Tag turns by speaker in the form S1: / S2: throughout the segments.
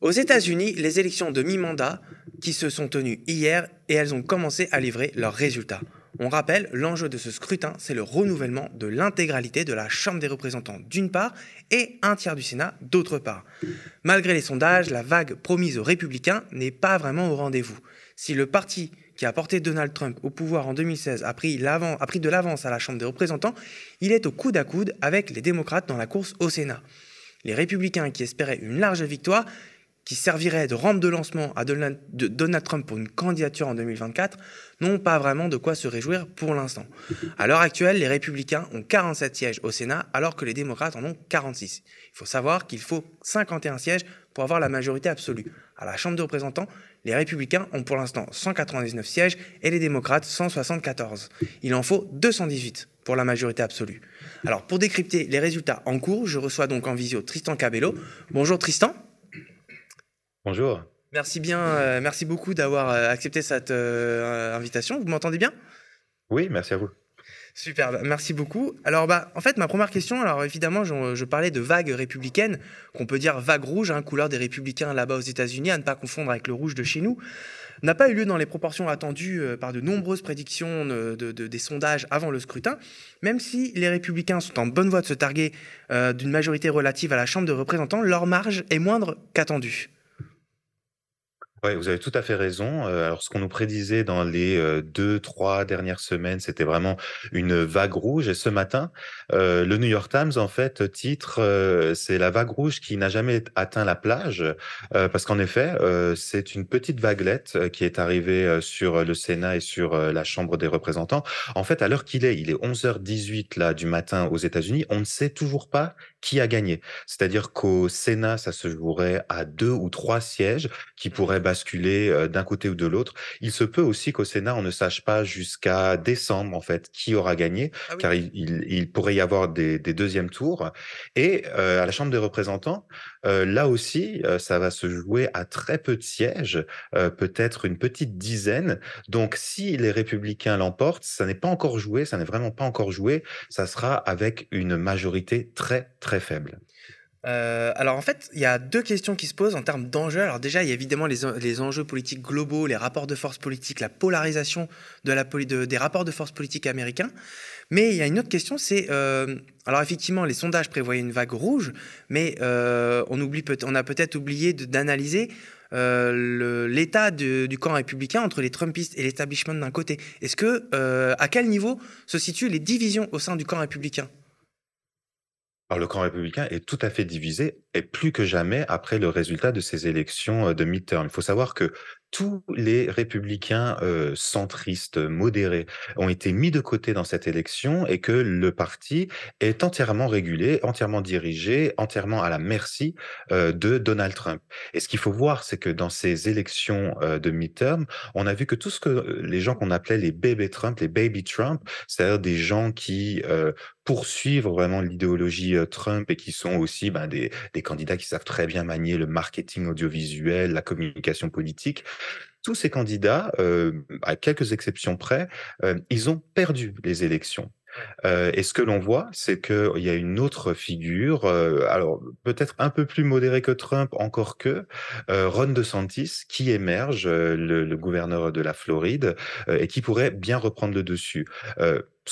S1: Aux États-Unis, les élections de mi-mandat qui se sont tenues hier et elles ont commencé à livrer leurs résultats. On rappelle, l'enjeu de ce scrutin, c'est le renouvellement de l'intégralité de la Chambre des représentants d'une part et un tiers du Sénat d'autre part. Malgré les sondages, la vague promise aux républicains n'est pas vraiment au rendez-vous. Si le parti qui a porté Donald Trump au pouvoir en 2016 a pris, a pris de l'avance à la Chambre des représentants, il est au coude à coude avec les démocrates dans la course au Sénat. Les républicains qui espéraient une large victoire qui servirait de rampe de lancement à Donald Trump pour une candidature en 2024 n'ont pas vraiment de quoi se réjouir pour l'instant. À l'heure actuelle, les républicains ont 47 sièges au Sénat alors que les démocrates en ont 46. Il faut savoir qu'il faut 51 sièges pour avoir la majorité absolue. À la Chambre des représentants, les républicains ont pour l'instant 199 sièges et les démocrates 174. Il en faut 218 pour la majorité absolue. Alors pour décrypter les résultats en cours, je reçois donc en visio Tristan Cabello. Bonjour Tristan.
S2: Bonjour.
S1: Merci bien, euh, merci beaucoup d'avoir euh, accepté cette euh, invitation. Vous m'entendez bien?
S2: Oui, merci à vous.
S1: Super, bah, merci beaucoup. Alors, bah, en fait, ma première question, alors évidemment, je, parlais de vagues républicaines, qu'on peut dire vague rouge, hein, couleur des républicains là-bas aux États-Unis, à ne pas confondre avec le rouge de chez nous, n'a pas eu lieu dans les proportions attendues par de nombreuses prédictions des sondages avant le scrutin, même si les républicains sont en bonne voie de se targuer d'une majorité relative à la Chambre de représentants, leur marge est moindre qu'attendue.
S2: Oui, vous avez tout à fait raison. Alors, ce qu'on nous prédisait dans les deux, trois dernières semaines, c'était vraiment une vague rouge. Et ce matin, euh, le New York Times, en fait, titre, c'est la vague rouge qui n'a jamais atteint la plage, parce qu'en effet, c'est une petite vaguelette qui est arrivée sur le Sénat et sur la Chambre des représentants. En fait, à l'heure qu'il est, il est 11h18 là du matin aux États-Unis, on ne sait toujours pas qui a gagné. C'est-à-dire qu'au Sénat, ça se jouerait à deux ou trois sièges qui pourraient basculer d'un côté ou de l'autre. Il se peut aussi qu'au Sénat, on ne sache pas jusqu'à décembre, en fait, qui aura gagné, ah car il, pourrait y avoir des, deuxièmes tours. Et à la Chambre des représentants, là aussi, ça va se jouer à très peu de sièges, peut-être une petite dizaine. Donc, si les républicains l'emportent, ça n'est pas encore joué, ça n'est vraiment pas encore joué, ça sera avec une majorité très, très faible.
S1: Alors en fait, il y a deux questions qui se posent en termes d'enjeux. Alors déjà, il y a évidemment les, enjeux politiques globaux, les rapports de force politique, la polarisation de la, des rapports de force politique américains. Mais il y a une autre question, c'est... Euh, alors effectivement, les sondages prévoyaient une vague rouge, mais euh, on, oublie peut on a peut-être oublié d'analyser l'état du camp républicain entre les Trumpistes et l'establishment d'un côté. Est-ce que, à quel niveau se situent les divisions au sein du camp républicain?
S2: Alors, le camp républicain est tout à fait divisé, et plus que jamais après le résultat de ces élections de midterm. Il faut savoir que tous les républicains euh, centristes modérés ont été mis de côté dans cette élection et que le parti est entièrement régulé, entièrement dirigé, entièrement à la merci euh, de Donald Trump. Et ce qu'il faut voir, c'est que dans ces élections euh, de midterm, on a vu que tout ce que les gens qu'on appelait les bébés Trump, les baby Trump, c'est-à-dire des gens qui poursuivent vraiment l'idéologie Trump et qui sont aussi ben, des, candidats qui savent très bien manier le marketing audiovisuel, la communication politique, tous ces candidats, euh, à quelques exceptions près, euh, ils ont perdu les élections. Euh, et ce que l'on voit, c'est qu'il y a une autre figure, alors peut-être un peu plus modérée que Trump, encore que Ron DeSantis, qui émerge, le, gouverneur de la Floride, et qui pourrait bien reprendre le dessus.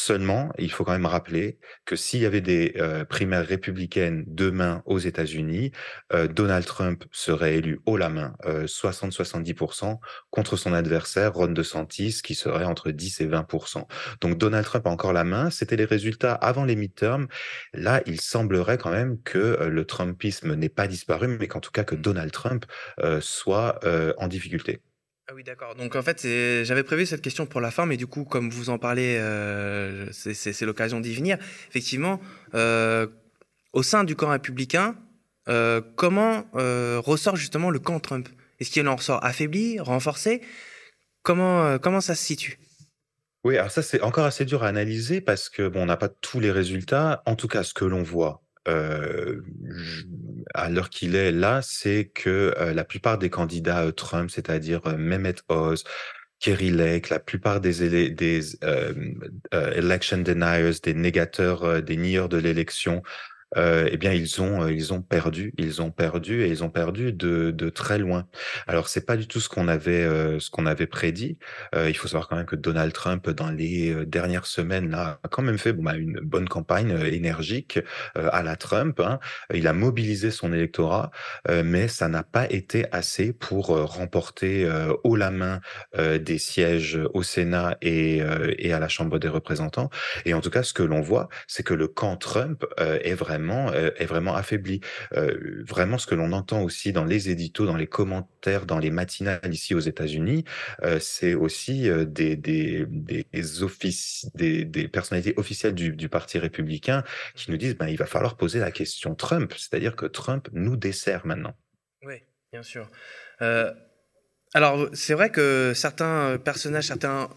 S2: Seulement, il faut quand même rappeler que s'il y avait des euh, primaires républicaines demain aux États-Unis, euh, Donald Trump serait élu haut la main, 60-70%, euh, contre son adversaire Ron DeSantis, qui serait entre 10 et 20%. Donc Donald Trump a encore la main. C'était les résultats avant les midterms. Là, il semblerait quand même que le Trumpisme n'ait pas disparu, mais qu'en tout cas que Donald Trump soit en difficulté.
S1: Ah oui, d'accord. Donc en fait, j'avais prévu cette question pour la fin, mais du coup, comme vous en parlez, euh, c'est l'occasion d'y venir. Effectivement, euh, au sein du camp républicain, euh, comment ressort justement le camp Trump? Est-ce qu'il en ressort affaibli, renforcé? Comment, comment ça se situe?
S2: Oui, alors ça, c'est encore assez dur à analyser parce que bon, on n'a pas tous les résultats. En tout cas, ce que l'on voit, à l'heure qu'il est là, c'est que la plupart des candidats Trump, c'est-à-dire Mehmet Oz, Kerry Lake, la plupart des, des election deniers, des négateurs, des nieurs de l'élection, heu, et bien ils ont, heu, ils ont perdu. Ils ont perdu et ils ont perdu de de très loin. Alors c'est pas du tout ce qu'on avait, heu, ce qu'on avait prédit. Il faut savoir quand même que Donald Trump dans les, dernières semaines là, a quand même fait, bah, une bonne campagne, énergique, à la Trump, hein. Il a mobilisé son électorat, mais ça n'a pas été assez pour, remporter, haut la main, des sièges au Sénat et et à la Chambre des représentants et en tout cas, ce que l'on voit, c'est que le camp Trump, est vraiment, est vraiment affaibli. Vraiment ce que l'on entend aussi dans les éditos, dans les commentaires, dans les matinales ici aux États-Unis, c'est aussi, des des des personnalités officielles du du parti républicain qui nous disent: «Ben, il va falloir poser la question Trump». C'est-à-dire que Trump nous dessert maintenant.
S1: Oui, bien sûr. Alors, c'est vrai que certains, personnages, certains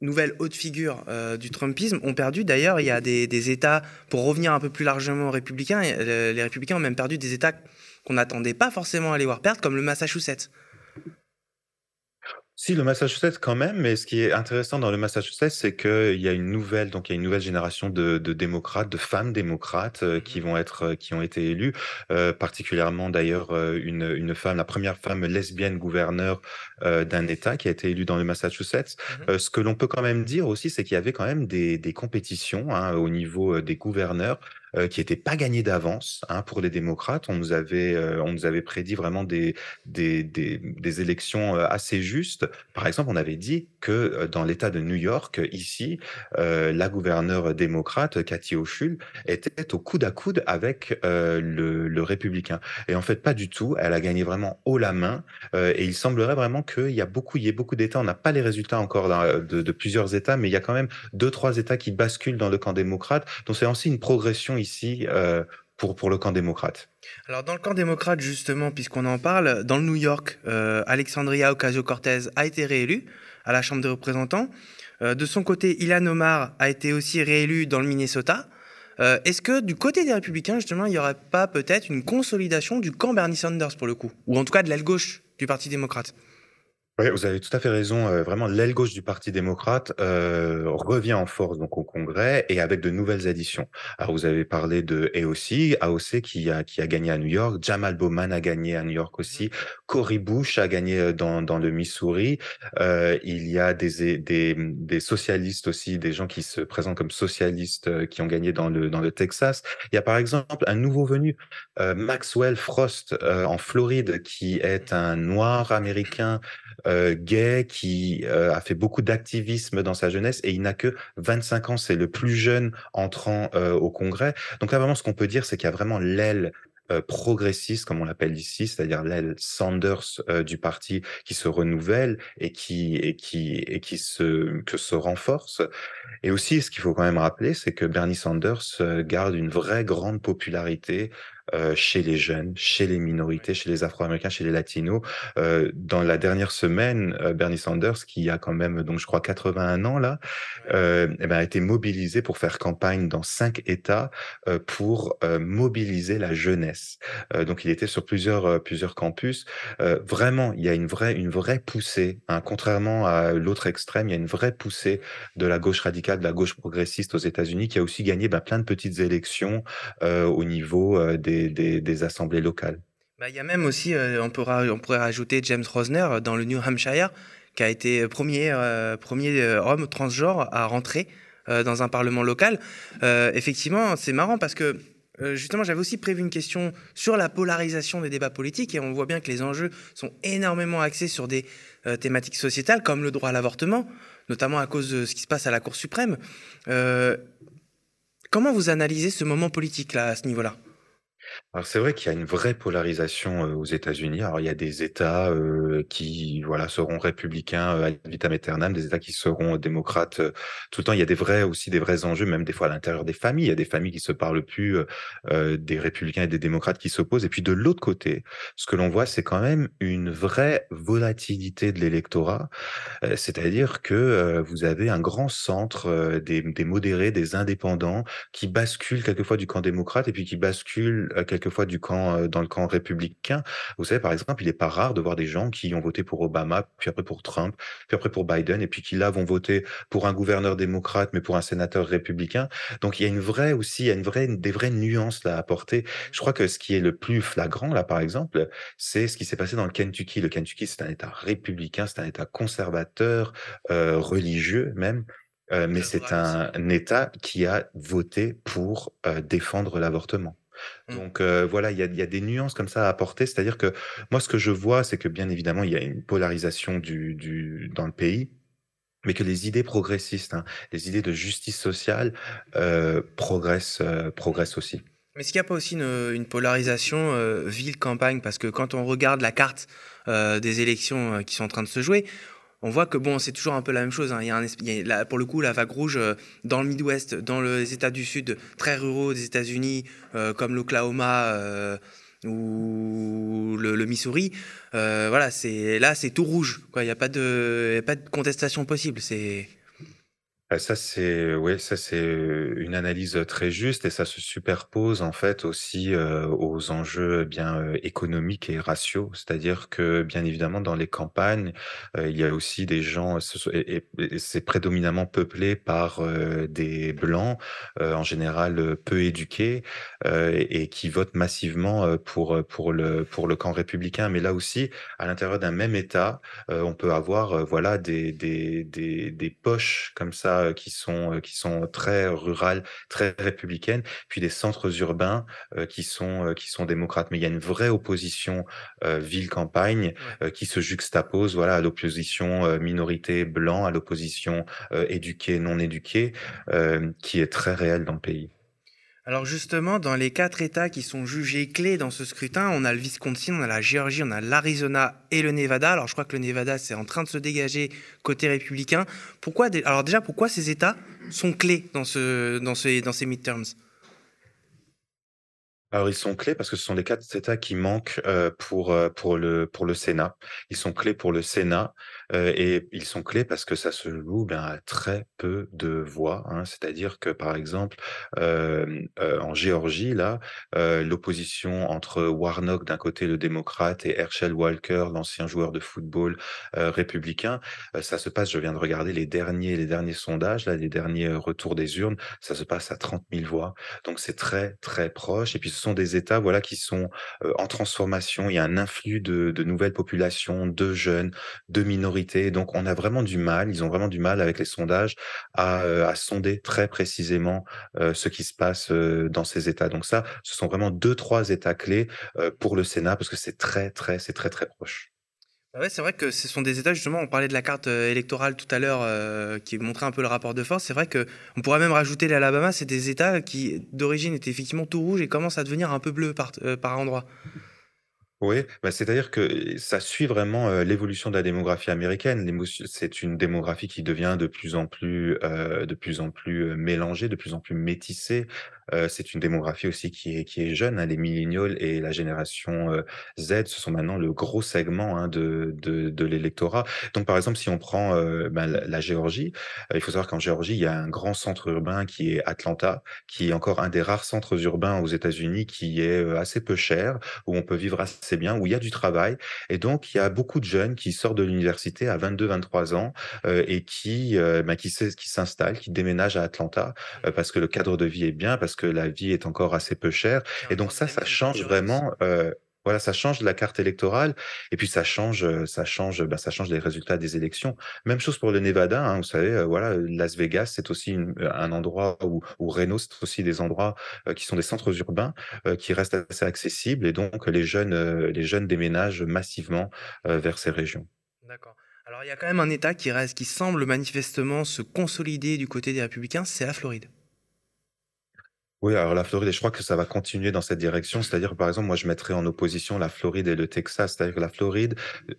S1: nouvelles hautes figures, heu, du trumpisme ont perdu. D'ailleurs, il y a des des États pour revenir un peu plus largement aux républicains, heu, les républicains ont même perdu des États qu'on n'attendait pas forcément à les voir perdre, comme le Massachusetts.
S2: Si, le Massachusetts quand même, mais ce qui est intéressant dans le Massachusetts, c'est qu'il y a une nouvelle donc il y a une nouvelle génération de de démocrates, de femmes démocrates, heu,
S1: Mmh
S2: qui vont être, heu, qui ont été élues, heu, particulièrement d'ailleurs, une, une femme, la première femme lesbienne gouverneure, d'un État qui a été élue dans le Massachusetts.
S1: Mmh
S2: ce que l'on peut quand même dire aussi, c'est qu'il y avait quand même des des compétitions, hein, au niveau, des gouverneurs, heu, qui étaient pas gagnées d'avance, hein, pour les démocrates. On nous avait, heu, on nous avait prédit vraiment des des des élections, heu, assez justes. Par exemple, on avait dit que, dans l'État de New York, ici, la gouverneure démocrate, Kathy Hochul, était au coude à coude avec, le républicain et en fait, pas du tout. Elle a gagné vraiment haut la main, et il semblerait vraiment qu'il y a beaucoup il y ait beaucoup d'États, on n'a pas les résultats encore de de plusieurs États, mais il y a quand même deux trois États qui basculent dans le camp démocrate. Donc c'est aussi une progression ici, heu, pour pour le camp démocrate.
S1: Alors dans le camp démocrate justement, puisqu'on en parle, dans le New York, heu, Alexandria Ocasio-Cortez a été réélue à la Chambre des représentants. Heu, de son côté, Ilhan Omar a été aussi réélue dans le Minnesota. Est-ce que du côté des républicains justement, il y aurait pas peut-être une consolidation du camp Bernie Sanders pour le coup? Ou en tout cas de l'aile gauche du parti démocrate?
S2: Oui, vous avez tout à fait raison, heu, vraiment l'aile gauche du parti démocrate, heu, revient en force donc au Congrès et avec de nouvelles additions. Alors vous avez parlé de AOC, AOC qui a qui a gagné à New York, Jamal Bowman a gagné à New York aussi, Cory Bush a gagné, heu, dans dans le Missouri. Il y a des des, socialistes aussi, des gens qui se présentent comme socialistes, qui ont gagné dans le dans le Texas. Il y a par exemple un nouveau venu, Maxwell Frost, en Floride, qui est un noir américain, heu, gay qui, heu, a fait beaucoup d'activisme dans sa jeunesse et il n'a que 25 ans. C'est le plus jeune entrant, heu, au Congrès. Donc là, vraiment, ce qu'on peut dire, c'est qu'il y a vraiment l'aile, progressiste, comme on l'appelle ici, c'est-à-dire l'aile Sanders, du parti qui se renouvelle et qui et qui et qui se que se renforce. Et aussi, ce qu'il faut quand même rappeler, c'est que Bernie Sanders, garde une vraie grande popularité, heu, chez les jeunes, chez les minorités, chez les Afro-Américains, chez les Latinos. Heu, dans la dernière semaine, heu, Bernie Sanders, qui a quand même donc je crois 81 ans là, et ben, a été mobilisé pour faire campagne dans 5 États, pour, mobiliser la jeunesse. Donc il était sur plusieurs, plusieurs campus. Vraiment, il y a une vraie une vraie poussée, hein, contrairement à l'autre extrême, il y a une vraie poussée de la gauche radicale, de la gauche progressiste aux États-Unis, qui a aussi gagné, bah, plein de petites élections, au niveau, heu, des assemblées locales.
S1: Bah, il y a même aussi, heu, on pourra on pourrait rajouter James Rosner, heu, dans le New Hampshire, qui a été, 1er, heu, 1 homme transgenre à rentrer, dans un parlement local. Effectivement, c'est marrant parce que, justement, j'avais aussi prévu une question sur la polarisation des débats politiques et on voit bien que les enjeux sont énormément axés sur des, thématiques sociétales comme le droit à l'avortement, notamment à cause de ce qui se passe à la Cour suprême. Comment vous analysez ce moment politique-là, à ce niveau-là?
S2: Alors c'est vrai qu'il y a une vraie polarisation, aux États-Unis. Alors il y a des États, qui voilà seront républicains, heu, ad vitam aeternam, des États qui seront démocrates, tout le temps. Il y a des vrais aussi des vrais enjeux, même des fois à l'intérieur des familles. Il y a des familles qui se parlent plus, des républicains et des démocrates qui s'opposent et puis de l'autre côté, ce que l'on voit, c'est quand même une vraie volatilité de l'électorat. C'est-à-dire que, vous avez un grand centre, des modérés, des indépendants qui basculent quelquefois du camp démocrate et puis qui basculent, quelquefois du camp, heu, dans le camp républicain. Vous savez, par exemple, il est pas rare de voir des gens qui ont voté pour Obama, puis après pour Trump, puis après pour Biden et puis qui là vont voter pour un gouverneur démocrate, mais pour un sénateur républicain. Donc il y a une vraie aussi, il y a une vraie des vraies nuances là à apporter. Je crois que ce qui est le plus flagrant là, par exemple, c'est ce qui s'est passé dans le Kentucky. Le Kentucky, c'est un État républicain, c'est un État conservateur, heu, religieux même. Mais c'est un État qui a voté pour, défendre l'avortement.
S1: Mmh.
S2: Donc voilà, il y a il y a des nuances comme ça à apporter. C'est-à-dire que moi, ce que je vois, c'est que bien évidemment, il y a une polarisation du du dans le pays, mais que les idées progressistes, hein, les idées de justice sociale, progressent, aussi.
S1: Mais est-ce qu'il n'y a pas aussi une, une polarisation ville-campagne? Parce que quand on regarde la carte des élections qui sont en train de se jouer, on voit que bon, c'est toujours un peu la même chose. hein. Il y a un, il y a pour le coup, la vague rouge euh, dans le Midwest, dans les États du Sud, très ruraux des États-Unis, euh, comme l'Oklahoma euh, ou le, le Missouri. euh, voilà, c'est là, c'est tout rouge. Quoi. Il n'y a pas de, a pas de contestation possible. C'est
S2: Ça c'est ouais, ça c'est, une analyse, très juste et ça se superpose en fait aussi, aux enjeux, eh bien, économiques et raciaux. C'est-à-dire que, bien évidemment, dans les campagnes, il y a aussi des gens et c'est prédominamment peuplé par, des blancs, en général, peu éduqués, et qui votent massivement, pour, pour le pour le camp républicain. Mais là aussi, à l'intérieur d'un même État, on peut avoir, voilà des des des des poches comme ça, heu, qui sont, heu, qui sont très rurales, très républicaines, puis des centres urbains, heu, qui sont, qui sont démocrates. Mais il y a une vraie opposition, ville-campagne, qui se juxtapose, voilà, à l'opposition, minorité blanc, à l'opposition, heu, éduqué, non éduqué, hem, qui est très réelle dans le pays.
S1: Alors justement, dans les quatre États qui sont jugés clés dans ce scrutin, on a le Wisconsin, on a la Géorgie, on a l'Arizona et le Nevada. Alors je crois que le Nevada, c'est en train de se dégager côté républicain. Pourquoi Alors déjà, pourquoi ces États sont clés dans, ce, dans, dans ces midterms?
S2: Alors ils sont clés parce que ce sont les 4 États qui manquent, heu, pour, heu, pour le pour le Sénat. Ils sont clés pour le Sénat, et ils sont clés parce que ça se joue, ben, à très peu de voix, hein. C'est-à-dire que, par exemple, en Géorgie, là, l'opposition entre Warnock, d'un côté, le démocrate et Herschel Walker, l'ancien joueur de football, républicain, ça se passe je viens de regarder les derniers les derniers sondages, là, les derniers, retours des urnes, ça se passe à 30 000 voix. Donc c'est très, très proche et puis ce sont des États, voilà, qui sont, en transformation. Il y a un influx de nouvelles populations, de jeunes, de minorités, donc on a vraiment du mal, ils ont vraiment du mal avec les sondages à, heu, à sonder très précisément, heu, ce qui se passe, heu, dans ces États. Donc ça, ce sont vraiment deux, trois États clés, pour le Sénat parce que c'est très, très c'est très, très proche.
S1: Ah Ouais, c'est vrai que ce sont des États, justement, on parlait de la carte euh, électorale tout à l'heure euh, qui montrait un peu le rapport de force. C'est vrai que on pourrait même rajouter l'Alabama, c'est des États qui d'origine étaient effectivement tout rouges et commencent à devenir un peu bleus par, euh, par endroits.
S2: Oui, bah, c'est-à-dire que ça suit vraiment, l'évolution de la démographie américaine. C'est une démographie qui devient de plus en plus, de plus en plus, mélangée, de plus en plus métissée. C'est une démographie aussi qui est qui est jeune, hein. Les milléniaux et la génération, Z, ce sont maintenant le gros segment, hein, de de de l'électorat. Donc par exemple, si on prend, ben, la la Géorgie, il faut savoir qu'en Géorgie, il y a un grand centre urbain qui est Atlanta, qui est encore un des rares centres urbains aux États-Unis qui est, assez peu cher, où on peut vivre assez bien, où il y a du travail et donc il y a beaucoup de jeunes qui sortent de l'université à 22-23 ans, et qui, bah, qui s'es qui s'installent, qui déménagent à Atlanta, parce que le cadre de vie est bien, parce que la vie est encore assez peu chère et donc ça, ça change vraiment, heu, voilà, ça change la carte électorale et puis ça change, heu, ça change, bah, ça change les résultats des élections. Même chose pour le Nevada, hein, vous savez, heu, voilà, Las Vegas, c'est aussi une un endroit où où Reno, c'est aussi des endroits, qui sont des centres urbains qui reste assez accessible et donc les jeunes, les jeunes déménagent massivement, vers ces régions.
S1: D'accord. Alors il y a quand même un État qui reste, qui semble manifestement se consolider du côté des républicains, c'est la Floride.
S2: Oui, alors la Floride et je crois que ça va continuer dans cette direction. C'est-à-dire, par exemple, moi, je mettrais en opposition la Floride et le Texas. C'est-à-dire que la Floride,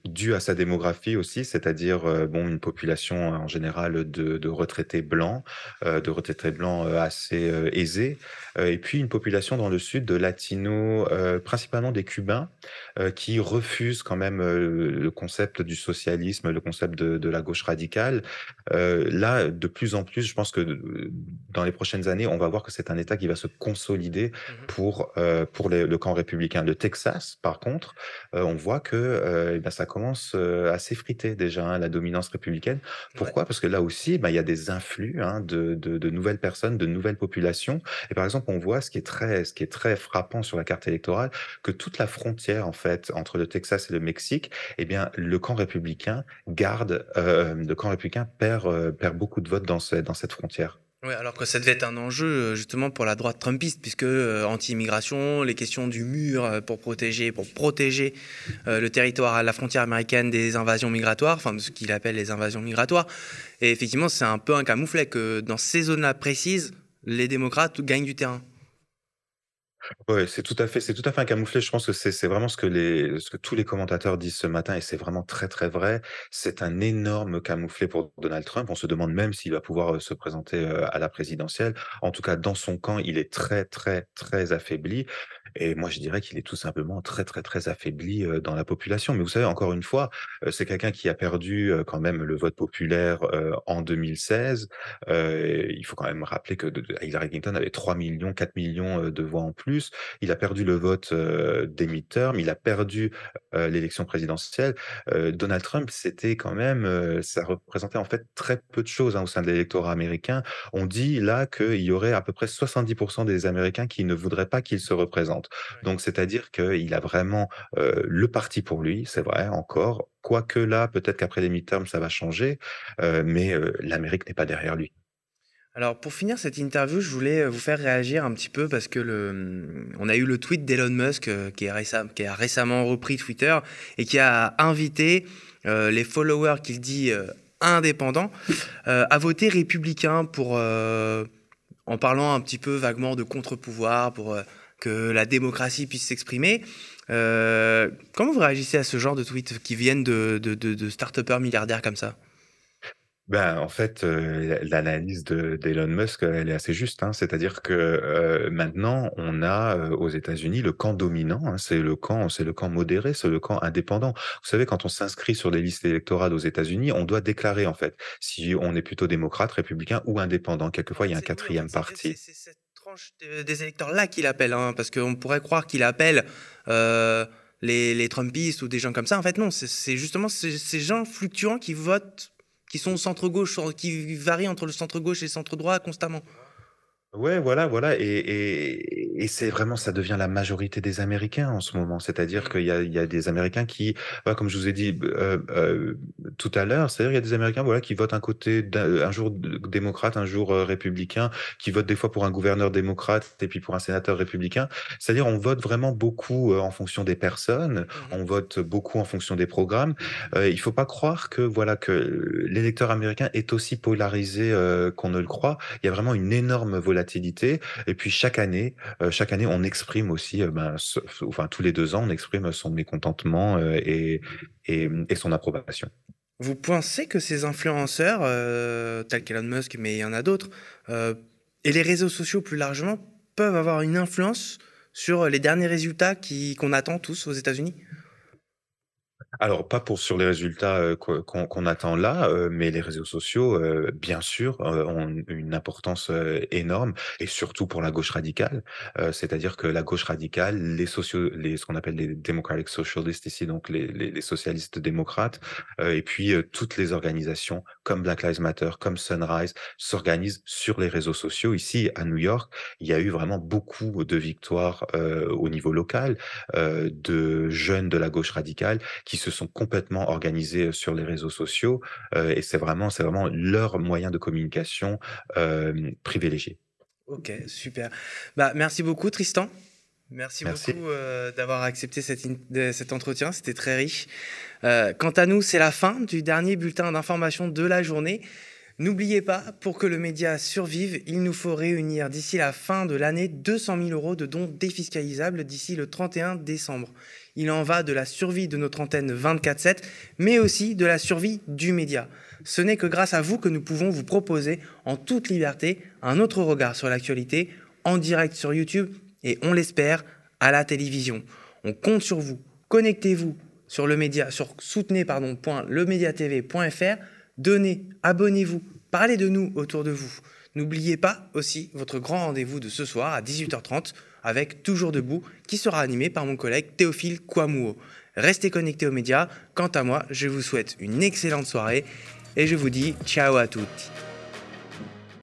S2: due à sa démographie aussi, c'est-à-dire, heu, bon, une population, euh, en général, de retraités blancs, de retraités blancs, heu, assez, aisés, et puis une population dans le sud de latinos, principalement des Cubains, qui refusent quand même, le concept du socialisme, le concept de de la gauche radicale. Là, de plus en plus, je pense que, dans les prochaines années, on va voir que c'est un État qui va va se consolider
S1: Mmh
S2: pour, euh, pour les- le camp républicain. Le Texas, par contre, euh, on voit que euh, eh ben, ça commence à s'effriter déjà, hein, la dominance républicaine.
S1: Ouais.
S2: Pourquoi? Parce que là aussi, ben, il y a des influx hein, de, de- de nouvelles personnes, de nouvelles populations. Et par exemple, on voit ce qui est très, ce qui est très frappant sur la carte électorale, que toute la frontière en fait entre le Texas et le Mexique, eh bien, le camp républicain garde, le camp républicain perd, perd beaucoup de votes dans, ce- dans cette frontière.
S1: Ouais, alors que ça devait être un enjeu euh, justement pour la droite trumpiste, puisque euh, anti-immigration, les questions du mur euh, pour protéger, pour protéger le territoire, la frontière américaine des invasions migratoires, enfin de ce qu'il appelle les invasions migratoires. Et effectivement, c'est un peu un camouflet que dans ces zones-là précises, les démocrates gagnent du terrain.
S2: Ouais, c'est tout à fait c'est tout à fait un camouflet. Je pense que c'est vraiment ce que les ce que tous les commentateurs disent ce matin et c'est vraiment très, très vrai. C'est un énorme camouflet pour Donald Trump. On se demande même s'il va pouvoir, heu, se présenter, heu, à la présidentielle. En tout cas, dans son camp, il est très, très, très affaibli et moi, je dirais qu'il est tout simplement très, très, très affaibli, heu, dans la population. Mais vous savez, encore une fois, c'est quelqu'un qui a perdu, quand même le vote populaire, en 2016. Heu, il faut quand même rappeler que Hillary Clinton avait 3 000 4 000 000, de voix en plus. Il a perdu le vote, des midterms, il a perdu, l'élection présidentielle. Donald Trump, c'était quand même, ça représentait en fait très peu de choses, hein, au sein de l'électorat américain. On dit là qu'il y aurait à peu près 70% des Américains qui ne voudraient pas qu'il se représente. Donc c'est-à-dire qu'il a vraiment, le parti pour lui, c'est vrai encore, quoique là, peut-être qu'après les midterms, ça va changer, mais l'Amérique n'est pas derrière lui.
S1: Alors pour finir cette interview, je voulais euh, vous faire réagir un petit peu parce que le, on a eu le tweet d'Elon Musk euh, qui, a récemment repris Twitter et qui a invité euh, les followers qu'il dit indépendants à voter républicain pour, en parlant un petit peu vaguement de contre-pouvoir, pour que la démocratie puisse s'exprimer. Comment vous réagissez à ce genre de tweets qui viennent de, de, de, de start-upers milliardaires comme ça?
S2: Ben, en fait, l'analyse de d'Elon Musk, elle est assez juste, hein. C'est-à-dire que, maintenant, on a, aux États-Unis, le camp dominant, hein, c'est le camp c'est le camp modéré, c'est le camp indépendant. Vous savez, quand on s'inscrit sur les listes électorales aux États-Unis, on doit déclarer, en fait, si on est plutôt démocrate, républicain ou indépendant.
S1: En
S2: Quelquefois, il y a un
S1: oui,
S2: quatrième
S1: c'est c'est-
S2: parti.
S1: c'est cette tranche de- des électeurs-là qu'il appelle, hein, parce qu'on pourrait croire qu'il appelle les, les Trumpistes ou des gens comme ça. En fait, non, c'est- c'est justement ces, ces gens fluctuants qui votent, qui sont au centre-gauche, qui varient entre le centre-gauche et le centre-droit constamment.
S2: Ouais, voilà, voilà et et et c'est vraiment ça devient la majorité des Américains en ce moment. C'est-à-dire
S1: Mm.
S2: qu'il y a il y a des Américains qui, voilà, comme je vous ai dit, b heu heu, tout à l'heure, c'est-à-dire il y a des Américains, voilà, qui votent un côté d'un un jour démocrate, un jour, républicain, qui votent des fois pour un gouverneur démocrate et puis pour un sénateur républicain. C'est-à-dire on vote vraiment beaucoup, en fonction des personnes,
S1: Mhm.
S2: on vote beaucoup en fonction des programmes. Il faut pas croire que, voilà, que l'électeur américain est aussi polarisé, qu'on ne le croit. Il y a vraiment une énorme volatilité et puis chaque année, chaque année, on exprime aussi, heu, ben, enfin tous les 2 ans, on exprime son mécontentement, heu et son approbation.
S1: Vous pensez que ces influenceurs, euh, tels qu'Elon Musk, mais il y en a d'autres, euh, et les réseaux sociaux plus largement, peuvent avoir une influence sur les derniers résultats qu'on attend tous aux États-Unis?
S2: Alors, pas pour sur les résultats, qu'on attend là, mais les réseaux sociaux, bien sûr, ont une importance, énorme et surtout pour la gauche radicale. C'est-à-dire que la gauche radicale, les sociaux les ce qu'on appelle les democratic socialists ici, donc les socialistes démocrates, et puis, toutes les organisations comme Black Lives Matter, comme Sunrise, s'organisent sur les réseaux sociaux. Ici, à New York, il y a eu vraiment beaucoup de victoires, au niveau local, de jeunes de la gauche radicale qui se sont complètement organisés, sur les réseaux sociaux, et c'est vraiment c'est vraiment leur moyen de communication, privilégié.
S1: Ok, super. Bah, merci beaucoup, Tristan. Merci
S2: Merci.
S1: beaucoup euh, d'avoir accepté cet, in- de- cet entretien, c'était très riche. Quant à nous, c'est la fin du dernier bulletin d'information de la journée. N'oubliez pas, pour que le média survive, il nous faut réunir d'ici la fin de l'année 200 000 euros de dons défiscalisables d'ici le 31 décembre. Il en va de la survie de notre antenne 24-7, mais aussi de la survie du média. Ce n'est que grâce à vous que nous pouvons vous proposer en toute liberté un autre regard sur l'actualité en direct sur YouTube et on l'espère à la télévision. On compte sur vous. Connectez-vous sur le média sur soutenez pardon, point lemediatv.fr. Donnez, abonnez-vous, parlez de nous autour de vous. N'oubliez pas aussi votre grand rendez-vous de ce soir à 18h30 avec Toujours debout qui sera animé par mon collègue Théophile Kouamouo. Restez connectés aux médias. Quant à moi, je vous souhaite une excellente soirée et je vous dis ciao à toutes.